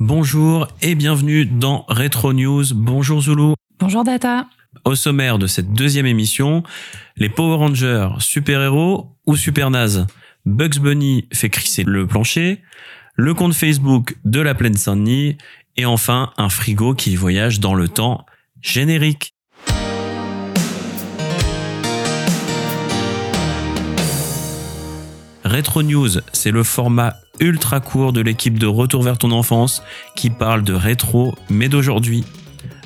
Bonjour et bienvenue dans Retro News. Bonjour Zulu. Bonjour Data. Au sommaire de cette deuxième émission, les Power Rangers, super-héros ou super naze? Bugs Bunny fait crisser le plancher, le compte Facebook de la plaine Saint-Denis et enfin un frigo qui voyage dans le temps générique. Retro News, c'est le format ultra court de l'équipe de Retour vers ton enfance qui parle de rétro mais d'aujourd'hui.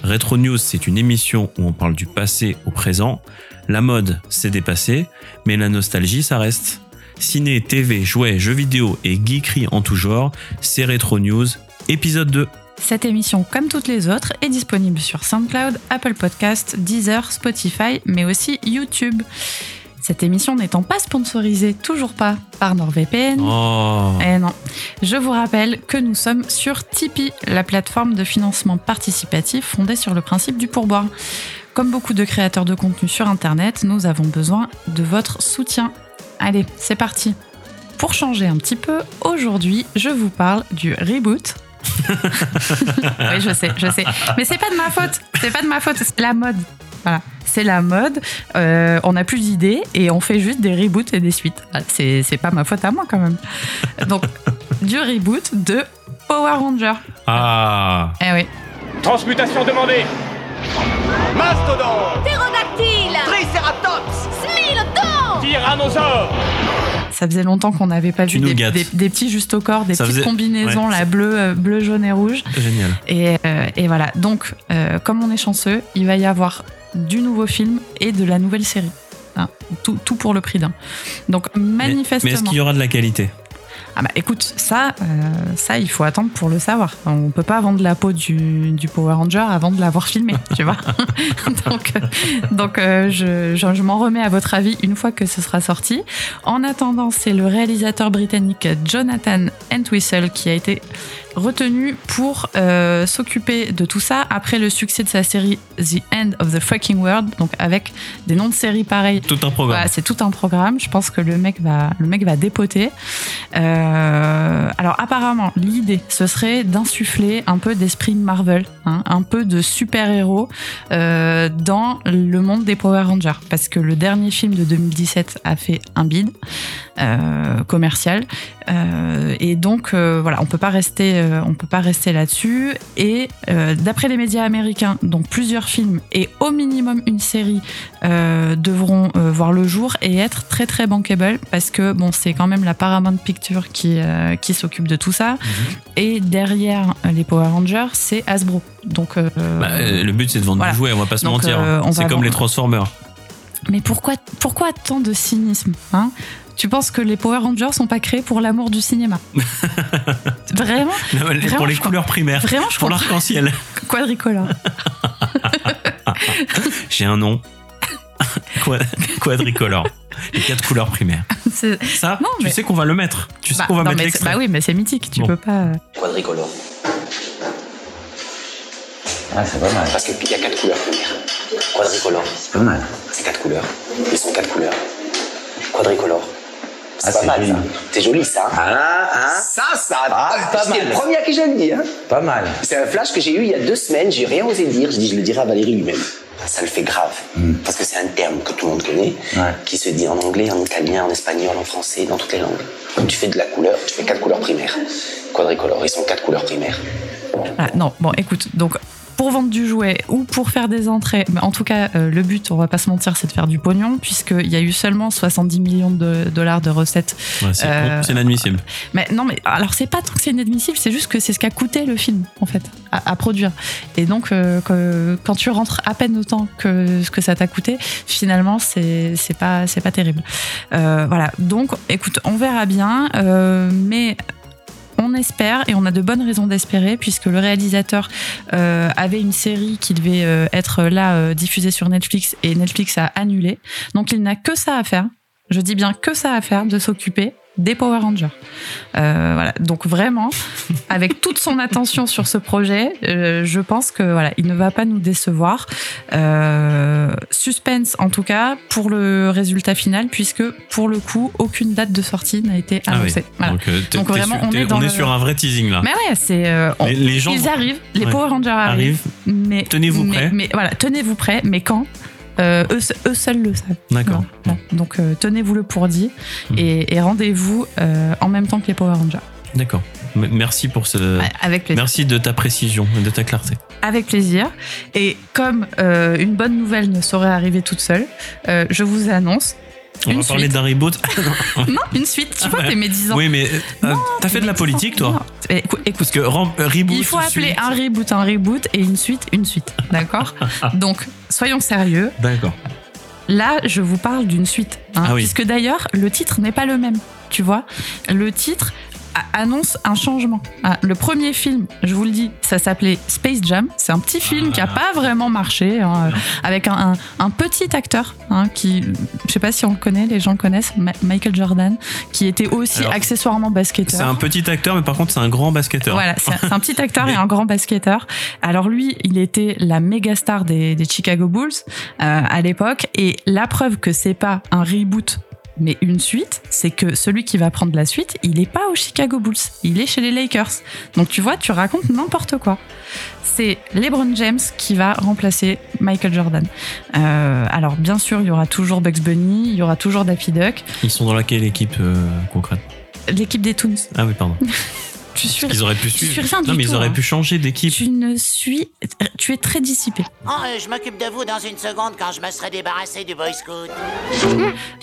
Retro News, c'est une émission où on parle du passé au présent. La mode, c'est dépassé, mais la nostalgie, ça reste. Ciné, TV, jouets, jeux vidéo et geekerie en tout genre, c'est Retro News, épisode 2. Cette émission, comme toutes les autres, est disponible sur SoundCloud, Apple Podcast, Deezer, Spotify, mais aussi YouTube. Cette émission n'étant pas sponsorisée, toujours pas, par NordVPN. Oh. Eh non. Je vous rappelle que nous sommes sur Tipeee, la plateforme de financement participatif fondée sur le principe du pourboire. Comme beaucoup de créateurs de contenu sur Internet, nous avons besoin de votre soutien. Allez, c'est parti. Pour changer un petit peu, aujourd'hui, je vous parle du reboot. oui, je sais, je sais. Mais c'est pas de ma faute. C'est pas de ma faute. C'est la mode. Voilà. C'est la mode. Euh, on n'a plus d'idées et on fait juste des reboots et des suites. Voilà, C'est c'est pas ma faute à moi quand même. Donc, du reboot de Power Ranger. Ah Eh oui. Transmutation demandée Mastodon Pterodactyle Triceratops Smilodon Tyrannosaure Ça faisait longtemps qu'on n'avait pas Tu vu des, gâtes. des- des petits juste au corps, des Ça petites faisait- combinaisons, ouais, là, bleu, euh, bleu, jaune et rouge. Génial. Et, euh, et voilà. Donc, euh, comme on est chanceux, il va y avoir du nouveau film et de la nouvelle série. Hein, tout, tout pour le prix d'un. Donc, manifestement. mais est-ce qu'il y aura de la qualité? Ah bah écoute, ça, euh, ça, il faut attendre pour le savoir. On peut pas vendre la peau du, du Power Ranger avant de l'avoir filmé, tu vois. donc, euh, donc euh, je, je, je m'en remets à votre avis une fois que ce sera sorti. En attendant, c'est le réalisateur britannique Jonathan Entwistle qui a été retenu pour euh, s'occuper de tout ça après le succès de sa série The End of the Fucking World, donc avec des noms de séries pareils Tout un programme. voilà, c'est tout un programme. Je pense que le mec va, le mec va dépoter. Euh, alors apparemment, l'idée, ce serait d'insuffler un peu d'esprit Marvel, hein, un peu de super-héros euh, dans le monde des Power Rangers, parce que le dernier film de 2017 a fait un bide commercial, et donc voilà, on peut pas rester, euh, on peut pas rester là-dessus. Et euh, d'après les médias américains, donc plusieurs films et au minimum une série euh, devront euh, voir le jour et être très très bankable parce que bon c'est quand même la Paramount Picture qui, qui s'occupe de tout ça Mhm. et derrière les Power Rangers c'est Hasbro donc Bah, le but c'est de vendre voilà. du jouet, on va pas se Donc, mentir. on c'est comme vendre- les Transformers. mais pourquoi pourquoi tant de cynisme hein? Tu penses que les Power Rangers sont pas créés pour l'amour du cinéma Vraiment pour Vraiment, les couleurs primaires. Vraiment, je pour l'arc-en-ciel. Quadricolore. J'ai un nom. Qua- Quadricolore. Les quatre couleurs primaires. C'est- Ça, Non, tu mais- sais qu'on va le mettre. Tu sais Bah, qu'on va non, mettre l'extrait. bah oui, mais c'est mythique, tu Bon. peux pas. euh, quadricolore. Ah, c'est pas mal. Parce qu'il y a quatre couleurs primaires. Quadricolore, C'est pas mal. c'est quatre couleurs. Ils sont quatre couleurs. Quadricolore. C'est Ah, pas c'est mal joli. ça. C'est joli ça. Ah hein Ça, ça. Ah, pas c'est mal. le premier à qui je le dis. Hein. Pas mal. C'est un flash que j'ai eu il y a deux semaines. J'ai rien osé dire. Je dis, je le dirai à Valérie lui-même. Ça le fait grave. Parce que c'est un terme que tout le monde connaît, Ouais. qui se dit en anglais, en italien, en espagnol, en français, dans toutes les langues. Quand tu fais de la couleur, tu fais quatre couleurs primaires. Quadricolore, ils sont quatre couleurs primaires. Ah, non, bon, écoute, donc pour vendre du jouet ou pour faire des entrées, mais en tout cas, euh, le but, on va pas se mentir, c'est de faire du pognon, puisqu'il y a eu seulement 70 millions de dollars de recettes. Ouais, c'est Euh, c'est inadmissible. Mais non, mais alors c'est pas tant que c'est inadmissible, c'est juste que c'est ce qu'a coûté le film, en fait, à, à produire. Et donc, euh, que- quand tu rentres à peine autant que ce que ça t'a coûté, finalement, c'est pas, pas terrible. Voilà, donc écoute, on verra bien, mais. On espère et on a de bonnes raisons d'espérer puisque le réalisateur euh, avait une série qui devait euh, être là euh, diffusée sur Netflix et Netflix a annulé. Donc il n'a que ça à faire. Je dis bien que ça à faire de s'occuper des Power Rangers. Euh, voilà. Donc vraiment, avec toute son attention sur ce projet, euh, je pense que voilà, il ne va pas nous décevoir. Euh, suspense en tout cas pour le résultat final, puisque pour le coup, aucune date de sortie n'a été Ah oui. annoncée. Voilà. Donc, vraiment, on est dans le- sur un vrai teasing là. Mais ouais, c'est on- Les, les gens ils arrivent, les Ouais. Power Rangers arrivent, arrivent. mais Tenez-vous mais- prêts. Mais voilà, tenez-vous prêts. Mais quand? Euh, eux, se- eux seuls le savent. D'accord. Donc euh, tenez-vous le pour dit Hmm. et, et rendez-vous euh, en même temps que les Power Rangers. D'accord. Merci pour ce. Avec plaisir. Merci de ta précision et de ta clarté. Avec plaisir. Et comme une bonne nouvelle ne saurait arriver toute seule, je vous annonce On Une va parler d'un reboot. non une suite. Tu vois, ouais. t'es médisant. oui, mais euh, t'as fait de la politique, toi écoute, écoute, Parce que euh, reboot. il faut appeler suite- un reboot un reboot et une suite une suite. D'accord Donc soyons sérieux. D'accord. Là, je vous parle d'une suite. hein, Ah oui. Puisque d'ailleurs, le titre n'est pas le même. Tu vois? Le titre annonce un changement. Ah, le premier film, je vous le dis, ça s'appelait Space Jam. C'est un petit film qui a Ah. pas vraiment marché, hein, avec un, un- un petit acteur hein, qui, je sais pas si on le connaît, les gens le connaissent, Ma- Michael Jordan, qui était aussi Alors, accessoirement basketteur. C'est un petit acteur, mais par contre, c'est un grand basketteur. Voilà, c'est un petit acteur et un grand basketteur. Alors lui, il était la méga star des, des Chicago Bulls euh, à l'époque. Et la preuve que c'est pas un reboot mais une suite, c'est que celui qui va prendre la suite, il est pas aux Chicago Bulls, il est chez les Lakers. Donc tu vois, tu racontes n'importe quoi. C'est LeBron James qui va remplacer Michael Jordan. Euh, alors bien sûr, il y aura toujours Bugs Bunny, il y aura toujours Daffy Duck, Ils sont dans laquelle équipe euh, concrète? L'équipe des Toons. Ah oui, pardon. Tu suis, Ils auraient pu tu suis suivre. rien du non, ils auraient hein. pu changer d'équipe. tu ne suis, tu es très dissipé. Oh, euh, je m'occupe de vous dans une seconde quand je me serai débarrassé du Boy Scout.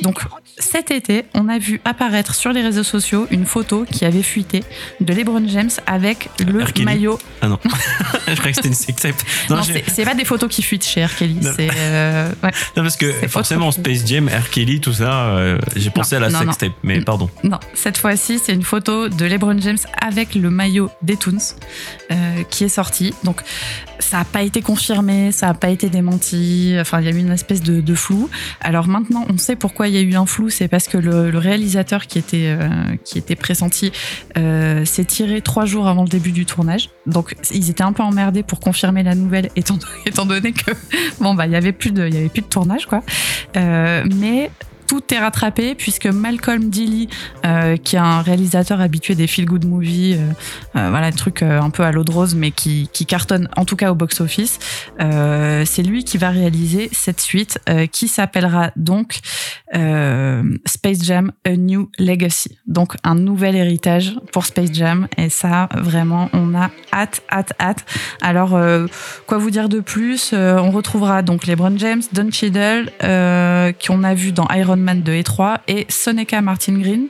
Donc cet été, on a vu apparaître sur les réseaux sociaux une photo qui avait fuité de LeBron James avec le R. Kelly. maillot. Ah non. Je croyais que c'était une sextape. Non, Non, c'est pas des photos qui fuitent chez R. Kelly. Non. C'est euh, ouais. non, parce que forcément. Space Jam, R. Kelly, tout ça, euh, j'ai pensé à la sextape. Mais pardon. non, cette fois-ci, c'est une photo de LeBron James avec le maillot des Toons euh, qui est sorti. Donc ça n'a pas été confirmé, ça n'a pas été démenti. Enfin, il y a eu une espèce de, flou. Alors maintenant, on sait pourquoi il y a eu un flou. C'est parce que le, réalisateur qui était euh, qui était pressenti euh, s'est tiré trois jours avant le début du tournage. Donc ils étaient un peu emmerdés pour confirmer la nouvelle, étant, étant donné que bon bah il y avait plus de y avait plus de tournage quoi. Mais tout est rattrapé puisque Malcolm Dilly, euh, qui est un réalisateur habitué des feel good movies, euh, euh, voilà, un truc un peu à l'eau de rose, mais qui, qui cartonne en tout cas au box office. C'est lui qui va réaliser cette suite qui s'appellera donc Space Jam A New Legacy. Donc un nouvel héritage pour Space Jam et ça vraiment on a hâte, hâte, hâte. Alors quoi vous dire de plus? On retrouvera donc LeBron James, Don Cheadle, qu'on a vu dans Iron Man 2 et 3 et Soneca Martin Green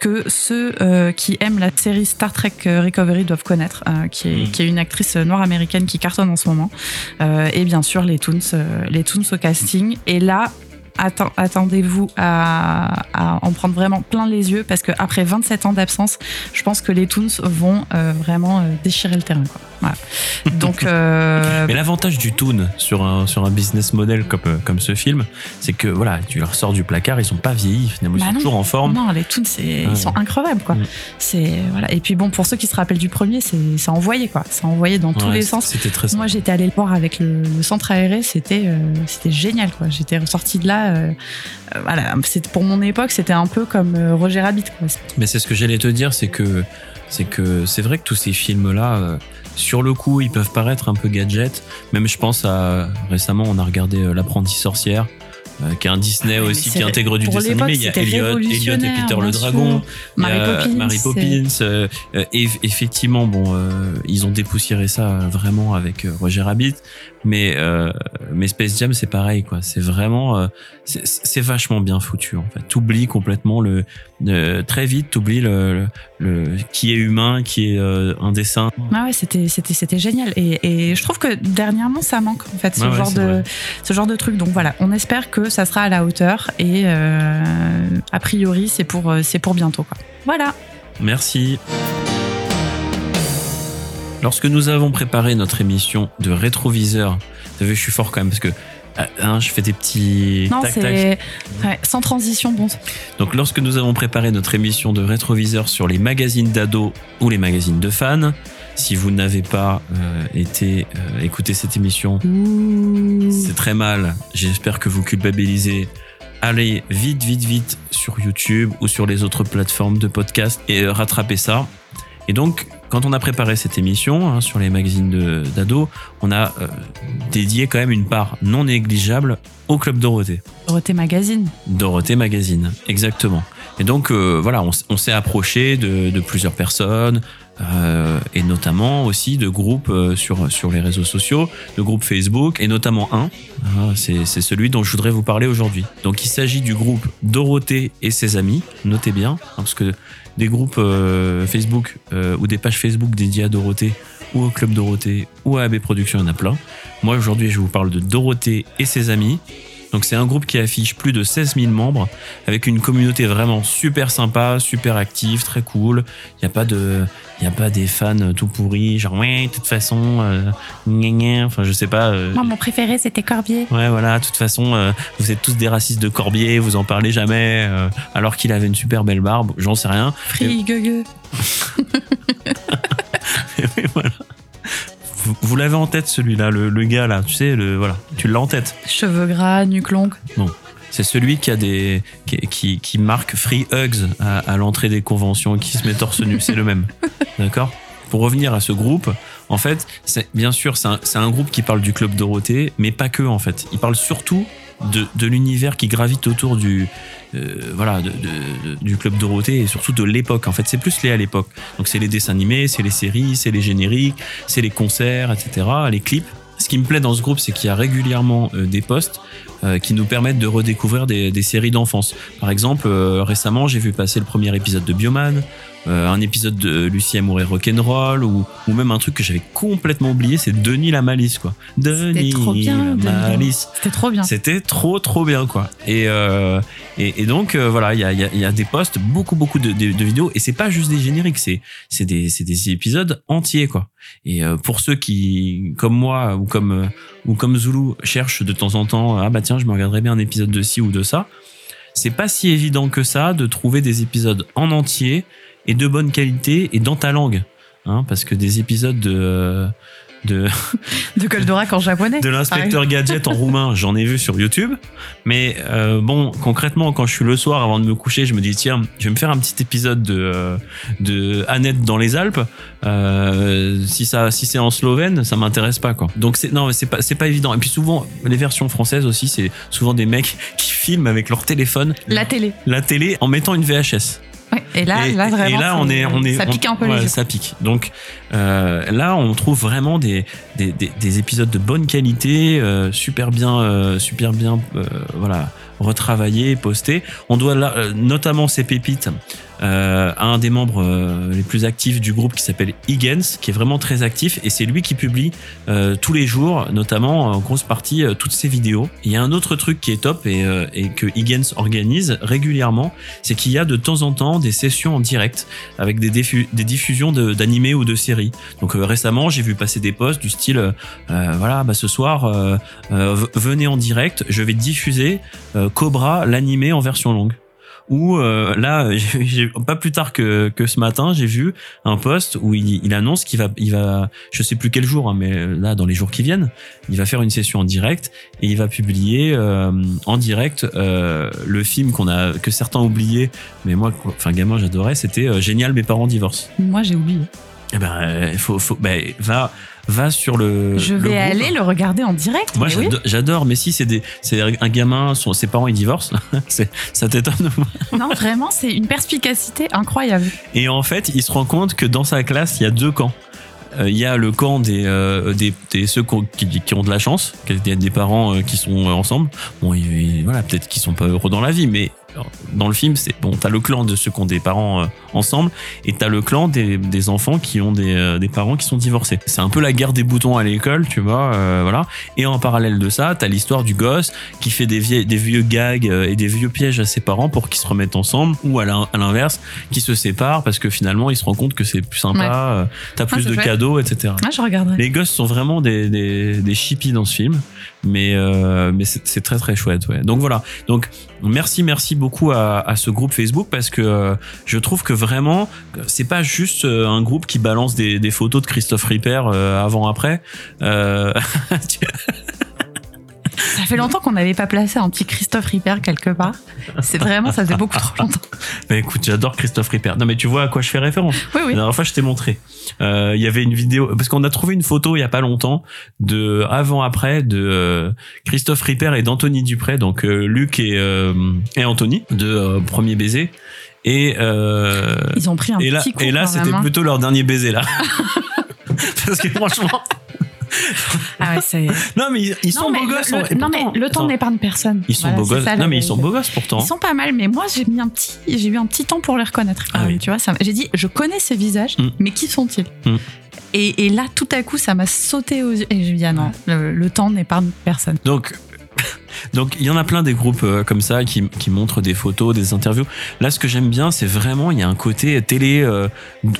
que ceux euh, qui aiment la série Star Trek euh, Recovery doivent connaître, euh, qui, est, Mm. qui est une actrice noire américaine qui cartonne en ce moment. Euh, et bien sûr les Toons, les Toons au casting. Et là, atten- attendez-vous à, à en prendre vraiment plein les yeux parce qu'après 27 ans d'absence, je pense que les Toons vont vraiment déchirer le terrain. Quoi. Voilà. Donc, euh, Mais l'avantage du Toon sur un, sur un business model comme, euh, comme ce film, c'est que voilà, tu leur sors du placard, ils sont pas vieillis, finalement, ils Bah sont non. toujours en forme. non, les Toons, ils sont incroyables. Quoi. Mm. C'est, voilà. Et puis bon, pour ceux qui se rappellent du premier, c'est, c'est envoyé. Quoi. C'est envoyé dans tous les sens. C'était très Moi, j'étais allée le voir avec le, le centre aéré, c'était euh, c'était génial. quoi. J'étais ressortie de là. euh, voilà, c'est pour mon époque, c'était un peu comme Roger Rabbit. Quoi. Mais c'est ce que j'allais te dire, c'est que c'est que c'est vrai que tous ces films-là, sur le coup, ils peuvent paraître un peu gadget. Même je pense à récemment, on a regardé euh, L'apprenti sorcière. euh, qui est un Disney Ah aussi qui intègre du dessin animé. Il y a Elliot, Elliot et Peter le Dragon. Mary Poppins. Mary c'est- Poppins. euh, euh, et effectivement, bon, euh, ils ont dépoussiéré ça euh, vraiment avec Roger Rabbit. Mais, euh, mais Space Jam, c'est pareil, quoi. C'est vraiment, euh, c'est c'est vachement bien foutu, en fait. T'oublies complètement le, le- très vite, t'oublies le, le, le- qui est humain, qui est euh, un dessin. Ah ouais, c'était c'était c'était génial et, et je trouve que dernièrement ça manque en fait ce ouais, genre de vrai. ce genre de truc. Donc voilà, on espère que ça sera à la hauteur et euh, a priori c'est pour euh, c'est pour bientôt quoi. Voilà. Merci. Lorsque nous avons préparé notre émission de rétroviseur, vous savez, je suis fort quand même parce que Ah, hein, je fais des petits Non, tac tac. c'est ouais, sans transition, bon. Donc lorsque nous avons préparé notre émission de rétroviseur sur les magazines d'ados ou les magazines de fans, si vous n'avez pas euh, été euh, écouter cette émission, c'est très mal. J'espère que vous culpabilisez. Allez vite, vite, vite sur YouTube ou sur les autres plateformes de podcast et euh, rattrapez ça. Et donc, quand on a préparé cette émission hein, sur les magazines d'ados, on a euh, dédié quand même une part non négligeable au Club Dorothée. Dorothée Magazine. Dorothée Magazine, exactement. Et donc euh, voilà, on, s'est approché de, de plusieurs personnes euh, et notamment aussi de groupes euh, sur sur les réseaux sociaux, de groupes Facebook et notamment un, c'est c'est celui dont je voudrais vous parler aujourd'hui. Donc il s'agit du groupe Dorothée et ses amis. Notez bien, hein, parce que des groupes euh, Facebook euh, ou des pages Facebook dédiées à Dorothée ou au Club Dorothée ou à AB Productions, il y en a plein. Moi aujourd'hui, je vous parle de Dorothée et ses amis. Donc c'est un groupe qui affiche plus de 16 000 membres avec une communauté vraiment super sympa, super active, très cool. Il n'y a pas de, il y a pas des fans tout pourris, genre ouais, de toute façon, euh, gna gna, enfin je sais pas. euh, Moi, mon préféré, c'était Corbier. Ouais, voilà, de toute façon, euh, vous êtes tous des racistes de Corbier, vous en parlez jamais, euh, alors qu'il avait une super belle barbe, j'en sais rien. Free. Mais voilà. Vous, vous l'avez en tête celui-là, le, le gars là, tu sais, le, voilà, tu l'as en tête. Cheveux gras, nuque longue. C'est celui qui a des qui, qui, qui marque free hugs à, à l'entrée des conventions, qui se met torse nu. C'est le même, d'accord? Pour revenir à ce groupe, en fait, c'est bien sûr c'est un, un groupe qui parle du club Dorothée, mais pas que en fait. Il parle surtout de, l'univers qui gravite autour du euh, voilà de- du club Dorothée et surtout de l'époque. En fait, c'est plus lié à l'époque. Donc c'est les dessins animés, c'est les séries, c'est les génériques, c'est les concerts, etc. Les clips. Ce qui me plaît dans ce groupe, c'est qu'il y a régulièrement euh, des posts euh, qui nous permettent de redécouvrir des, des séries d'enfance. Par exemple, récemment, j'ai vu passer le premier épisode de Bioman, euh, un épisode de Lucie Amour et Rock'n'Roll, ou, ou même un truc que j'avais complètement oublié, c'est Denis la Malice, quoi. Denis trop bien, Denis la Malice. C'était trop bien. C'était trop trop bien quoi. Et euh, et, et donc euh, voilà, il y a, il y, a, y a des posts, beaucoup beaucoup de, de, de vidéos et c'est pas juste des génériques, c'est c'est des c'est des épisodes entiers quoi. Et euh, pour ceux qui comme moi ou comme euh, ou comme Zulu cherchent de temps en temps ah bah tiens je me regarderais bien un épisode de ci ou de ça, c'est pas si évident que ça de trouver des épisodes en entier et de bonne qualité et dans ta langue. Hein, parce que des épisodes de de De Goldorak en japonais. de l'inspecteur gadget en roumain, j'en ai vu sur YouTube. Mais euh, bon, concrètement, quand je suis le soir avant de me coucher, je me dis tiens, je vais me faire un petit épisode de euh, de Annette dans les Alpes. Euh, si ça, si c'est en slovène, ça m'intéresse pas quoi. Donc c'est non, c'est pas c'est pas évident. Et puis souvent, les versions françaises aussi, c'est souvent des mecs qui filment avec leur téléphone La télé. la télé en mettant une VHS. Ouais. Et là, et, là vraiment. et là, on est, on est, Ça on- pique un peu ouais, les yeux. Ça pique. Donc euh, là, on trouve vraiment des, des, des, des épisodes de bonne qualité, euh, super bien, euh, super bien, euh, voilà, retravaillés, postés. On doit là, euh, notamment ces pépites euh, un des membres euh, les plus actifs du groupe qui s'appelle Higgins, qui est vraiment très actif et c'est lui qui publie euh, tous les jours, notamment en grosse partie euh, toutes ses vidéos. Il y a un autre truc qui est top et, euh, et que Higgins organise régulièrement, c'est qu'il y a de temps en temps des sessions en direct avec des, diffu- des diffusions d'animés ou de séries. Donc euh, récemment, j'ai vu passer des posts du style, voilà, bah ce soir, venez en direct, je vais diffuser Cobra, l'animé en version longue. Ou euh, là, pas plus tard que, que ce matin, j'ai vu un post où il, il annonce qu'il va, il va, je sais plus quel jour, hein, mais là dans les jours qui viennent, il va faire une session en direct et il va publier euh, en direct euh, le film qu'on a, que certains ont oublié, mais moi, enfin gamin, j'adorais, c'était euh, génial, mes parents divorcent. Moi, j'ai oublié. Eh ben, euh, faut, faut, ben, va, va sur le. Je vais aller le regarder en direct. Moi, mais oui. j'ado- j'adore, mais si c'est des, c'est un gamin, son, ses parents ils divorcent, c'est, ça t'étonne. Non, vraiment, c'est une perspicacité incroyable. Et en fait, il se rend compte que dans sa classe, il y a deux camps. Euh, Il y a le camp des, euh, des, des ceux qui, ont- qui, ont de la chance, qu'il y a des parents euh, qui sont ensemble. Bon, ils- voilà, peut-être qu'ils sont pas heureux dans la vie, mais dans le film, c'est bon. T'as le clan de ceux qui ont des parents euh, ensemble, et t'as le clan des, des enfants qui ont des, euh, des parents qui sont divorcés. C'est un peu la guerre des boutons à l'école, tu vois, euh, voilà. Et en parallèle de ça, t'as l'histoire du gosse qui fait des, vieilles, des vieux gags et des vieux pièges à ses parents pour qu'ils se remettent ensemble, ou à l'in- à l'inverse, qui se séparent parce que finalement, il se rend compte que c'est plus sympa, Ouais. t'as plus c'est de chouette. cadeaux, etc. Ah, je regarderai. Les gosses sont vraiment des, des, des chippies dans ce film. Mais euh, mais c'est très très chouette. Ouais. Donc voilà. Donc merci merci beaucoup à, ce groupe Facebook parce que euh, je trouve que vraiment c'est pas juste euh, un groupe qui balance des, photos de Christophe Ripper euh, avant après. Ça fait longtemps qu'on n'avait pas placé un petit Christophe Ripper quelque part. C'est vraiment, ça faisait beaucoup trop longtemps. bah écoute, j'adore Christophe Ripper. Non mais tu vois à quoi je fais référence. Oui, oui. La dernière fois, je t'ai montré. Euh, Il y avait une vidéo parce qu'on a trouvé une photo il y a pas longtemps de avant après de euh, Christophe Ripper et d'Anthony Dupré, donc euh, Luc et euh, et Anthony de Premier baiser. Et euh, Ils ont pris un et là petit coup et là c'était hein. plutôt leur dernier baiser là. parce que franchement, Ah ouais, non mais ils, ils sont non, mais beaux le- gosses. le- non, mais le temps n'épargne personne. Ils sont Voilà, beaux gosses. ça, non mais ils sont beaux gosses pourtant. Ils sont pas mal, mais moi j'ai mis un petit, j'ai eu un petit temps pour les reconnaître. Ah oui. Tu vois, j'ai dit, je connais ces visages, Mm. mais qui sont-ils Mm. et, et là, tout à coup, ça m'a sauté aux yeux. Et je me dis, ah non, le, le temps n'épargne personne. Donc, donc il y en a plein des groupes euh, comme ça qui, qui montrent des photos, des interviews. Là, ce que j'aime bien, c'est vraiment il y a un côté télé euh,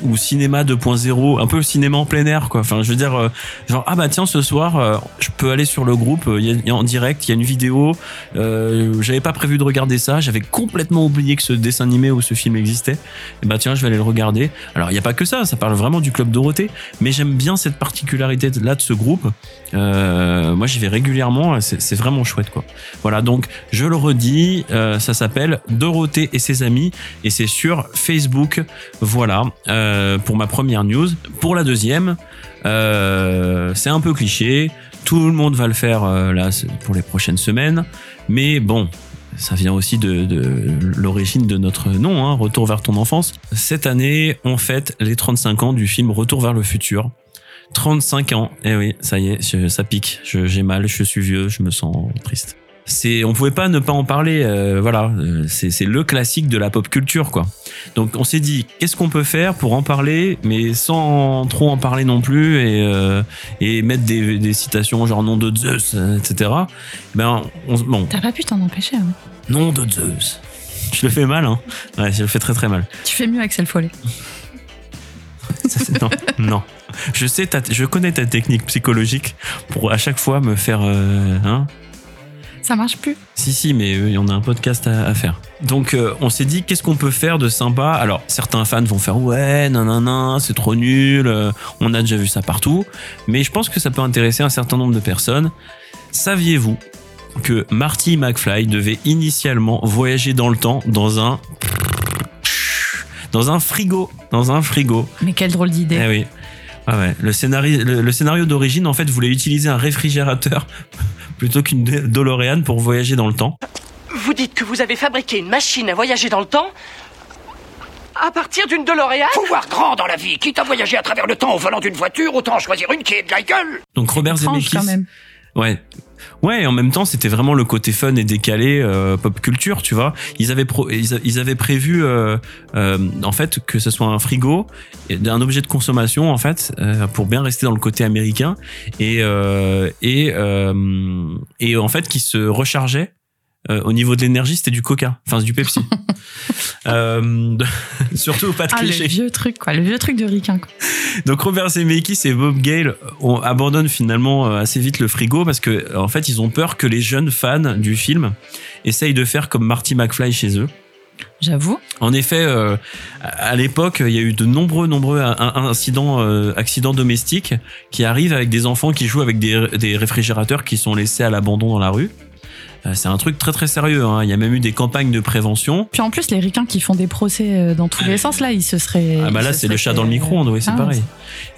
ou cinéma 2.0, un peu cinéma en plein air, quoi. Enfin, je veux dire, euh, genre ah bah tiens, ce soir, euh, je peux aller sur le groupe, euh, il y, a- en direct, il y a une vidéo. Euh, J'avais pas prévu de regarder ça, j'avais complètement oublié que ce dessin animé ou ce film existait. Et bah tiens, je vais aller le regarder. Alors il y a pas que ça, ça parle vraiment du club Dorothée, mais j'aime bien cette particularité là de ce groupe. Moi, j'y vais régulièrement, c'est vraiment chouette, quoi. Voilà, donc je le redis, euh, ça s'appelle Dorothée et ses amis, et c'est sur Facebook. Voilà, euh, pour ma première news. Pour la deuxième, euh, c'est un peu cliché. Tout le monde va le faire euh, là pour les prochaines semaines, mais bon. Ça vient aussi de, de l'origine de notre nom, hein, Retour vers ton enfance. Cette année, on fête les 35 ans du film Retour vers le futur. 35 ans. Eh oui, ça y est, ça pique. J'ai mal, je suis vieux, je me sens triste. C'est, on pouvait pas ne pas en parler. euh, voilà, euh, c'est c'est le classique de la pop culture, quoi. Donc, on s'est dit, qu'est-ce qu'on peut faire pour en parler, mais sans trop en parler non plus et euh, et mettre des, des citations genre nom de Zeus, euh, etc. Ben, on, bon, T'as pas pu t'en empêcher. hein. nom de Zeus. Je le fais mal, hein. Ouais, je le fais très très mal. Tu fais mieux, Axel Follet. Ça, non, non. Je sais, ta, je connais ta technique psychologique pour à chaque fois me faire, euh, hein. Ça marche plus. Si, si, mais euh, on a un podcast à, à faire. Donc, euh, on s'est dit, qu'est-ce qu'on peut faire de sympa? Alors, certains fans vont faire, ouais, nanana, c'est trop nul, euh, on a déjà vu ça partout. Mais je pense que ça peut intéresser un certain nombre de personnes. Saviez-vous que Marty McFly devait initialement voyager dans le temps dans un. Dans un frigo. Dans un frigo? Mais quelle drôle d'idée. Eh oui. Ah ouais. Le scénario, le, le scénario d'origine, en fait, voulait utiliser un réfrigérateur plutôt qu'une DeLorean pour voyager dans le temps. Vous dites que vous avez fabriqué une machine à voyager dans le temps à partir d'une DeLorean Faut voir grand dans la vie. Quitte à voyager à travers le temps au volant d'une voiture, autant choisir une qui est de la gueule. Donc Robert Zemeckis. quand même. Ouais. Ouais, en même temps, c'était vraiment le côté fun et décalé euh, pop culture, tu vois. Ils avaient pro- ils, avaient prévu euh, euh, en fait que ce soit un frigo, un objet de consommation en fait euh, pour bien rester dans le côté américain et euh, et euh, et en fait qui se rechargeait euh, au niveau de l'énergie, c'était du Coca, enfin du Pepsi. euh, surtout pas de Ah, le vieux truc, quoi. Le vieux truc de Ricain, quoi. Donc Robert Zemeckis et Bob Gale on abandonnent finalement euh, assez vite le frigo parce que en fait ils ont peur que les jeunes fans du film essayent de faire comme Marty McFly chez eux. J'avoue. En effet, euh, à l'époque, il y a eu de nombreux, nombreux in- in- incidents, euh, accidents domestiques qui arrivent avec des enfants qui jouent avec des, des réfrigérateurs qui sont laissés à l'abandon dans la rue. Euh, C'est un truc très très sérieux. hein. Il y a même eu des campagnes de prévention. Puis en plus, les ricains qui font des procès euh, dans tous les sens, là, ils se seraient. Ah bah là c'est le chat dans le micro-ondes, oui c'est Ah, pareil.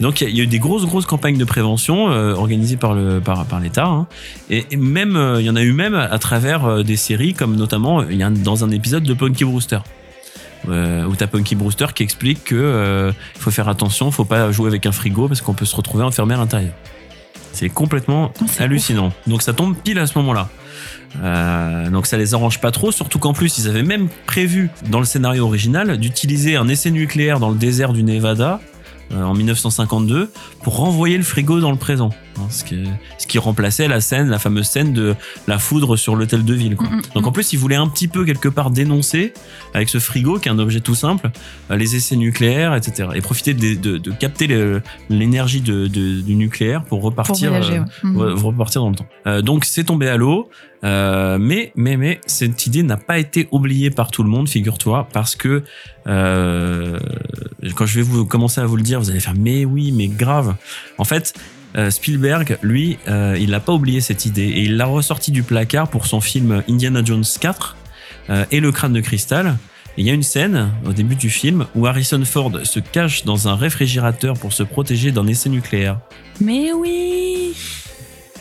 Donc il y a- eu des grosses grosses campagnes de prévention euh, organisées par le par, par l'État hein. et, et même euh, il y en a eu même à travers des séries comme notamment il y a dans un épisode de Punky Brewster. Euh, où t'as Punky Brewster qui explique que faut faire attention, faut pas jouer avec un frigo parce qu'on peut se retrouver enfermé à l'intérieur. C'est complètement Ah, hallucinant. Donc ça tombe pile à ce moment-là. Euh, donc ça les arrange pas trop, surtout qu'en plus ils avaient même prévu dans le scénario original d'utiliser un essai nucléaire dans le désert du Nevada euh, en 1952 pour renvoyer le frigo dans le présent. Hein, ce, qui, ce qui remplaçait la scène, la fameuse scène de la foudre sur l'hôtel de ville. Quoi. Mm, mm, Donc en plus, il voulait un petit peu quelque part dénoncer avec ce frigo, qui est un objet tout simple, euh, les essais nucléaires, etc. Et profiter de, de- de capter l'énergie de- du nucléaire pour Pour repartir, voyager. euh, ouais. Repartir dans le temps. Euh, donc c'est tombé à l'eau, euh, mais mais mais cette idée n'a pas été oubliée par tout le monde, figure-toi, parce que euh, quand je vais vous commencer à vous le dire, vous allez faire mais oui, mais grave. En fait. euh, Spielberg, lui, euh, il n'a pas oublié cette idée et il l'a ressorti du placard pour son film Indiana Jones 4 euh, et le crâne de cristal. Il y a une scène au début du film où Harrison Ford se cache dans un réfrigérateur pour se protéger d'un essai nucléaire. Mais oui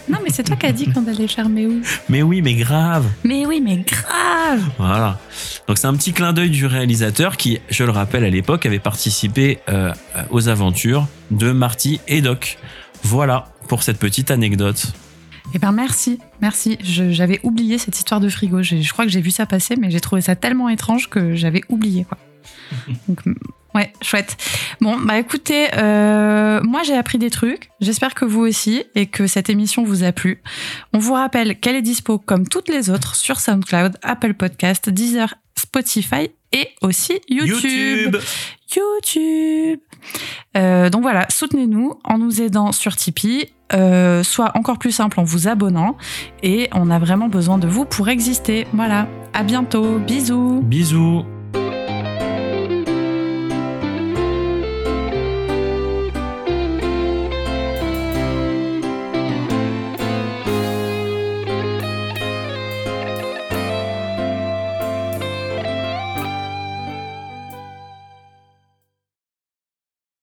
Non, mais c'est toi qui as dit qu'on allait faire mais oui. Mais oui, mais grave Mais oui, mais grave Voilà. Donc c'est un petit clin d'œil du réalisateur qui, je le rappelle à l'époque, avait participé euh, aux aventures de Marty et Doc. Voilà pour cette petite anecdote. Eh ben merci, merci. J'avais oublié cette histoire de frigo. Je crois que j'ai vu ça passer, mais j'ai trouvé ça tellement étrange que j'avais oublié. Quoi. Donc, ouais, chouette. Bon, bah écoutez, euh, moi j'ai appris des trucs. J'espère que vous aussi et que cette émission vous a plu. On vous rappelle qu'elle est dispo comme toutes les autres sur SoundCloud, Apple Podcast, Deezer, Spotify et aussi YouTube. YouTube. Euh, donc voilà, soutenez-nous en nous aidant sur Tipeee, euh, soit encore plus simple en vous abonnant. Et on a vraiment besoin de vous pour exister. Voilà, à bientôt, bisous. Bisous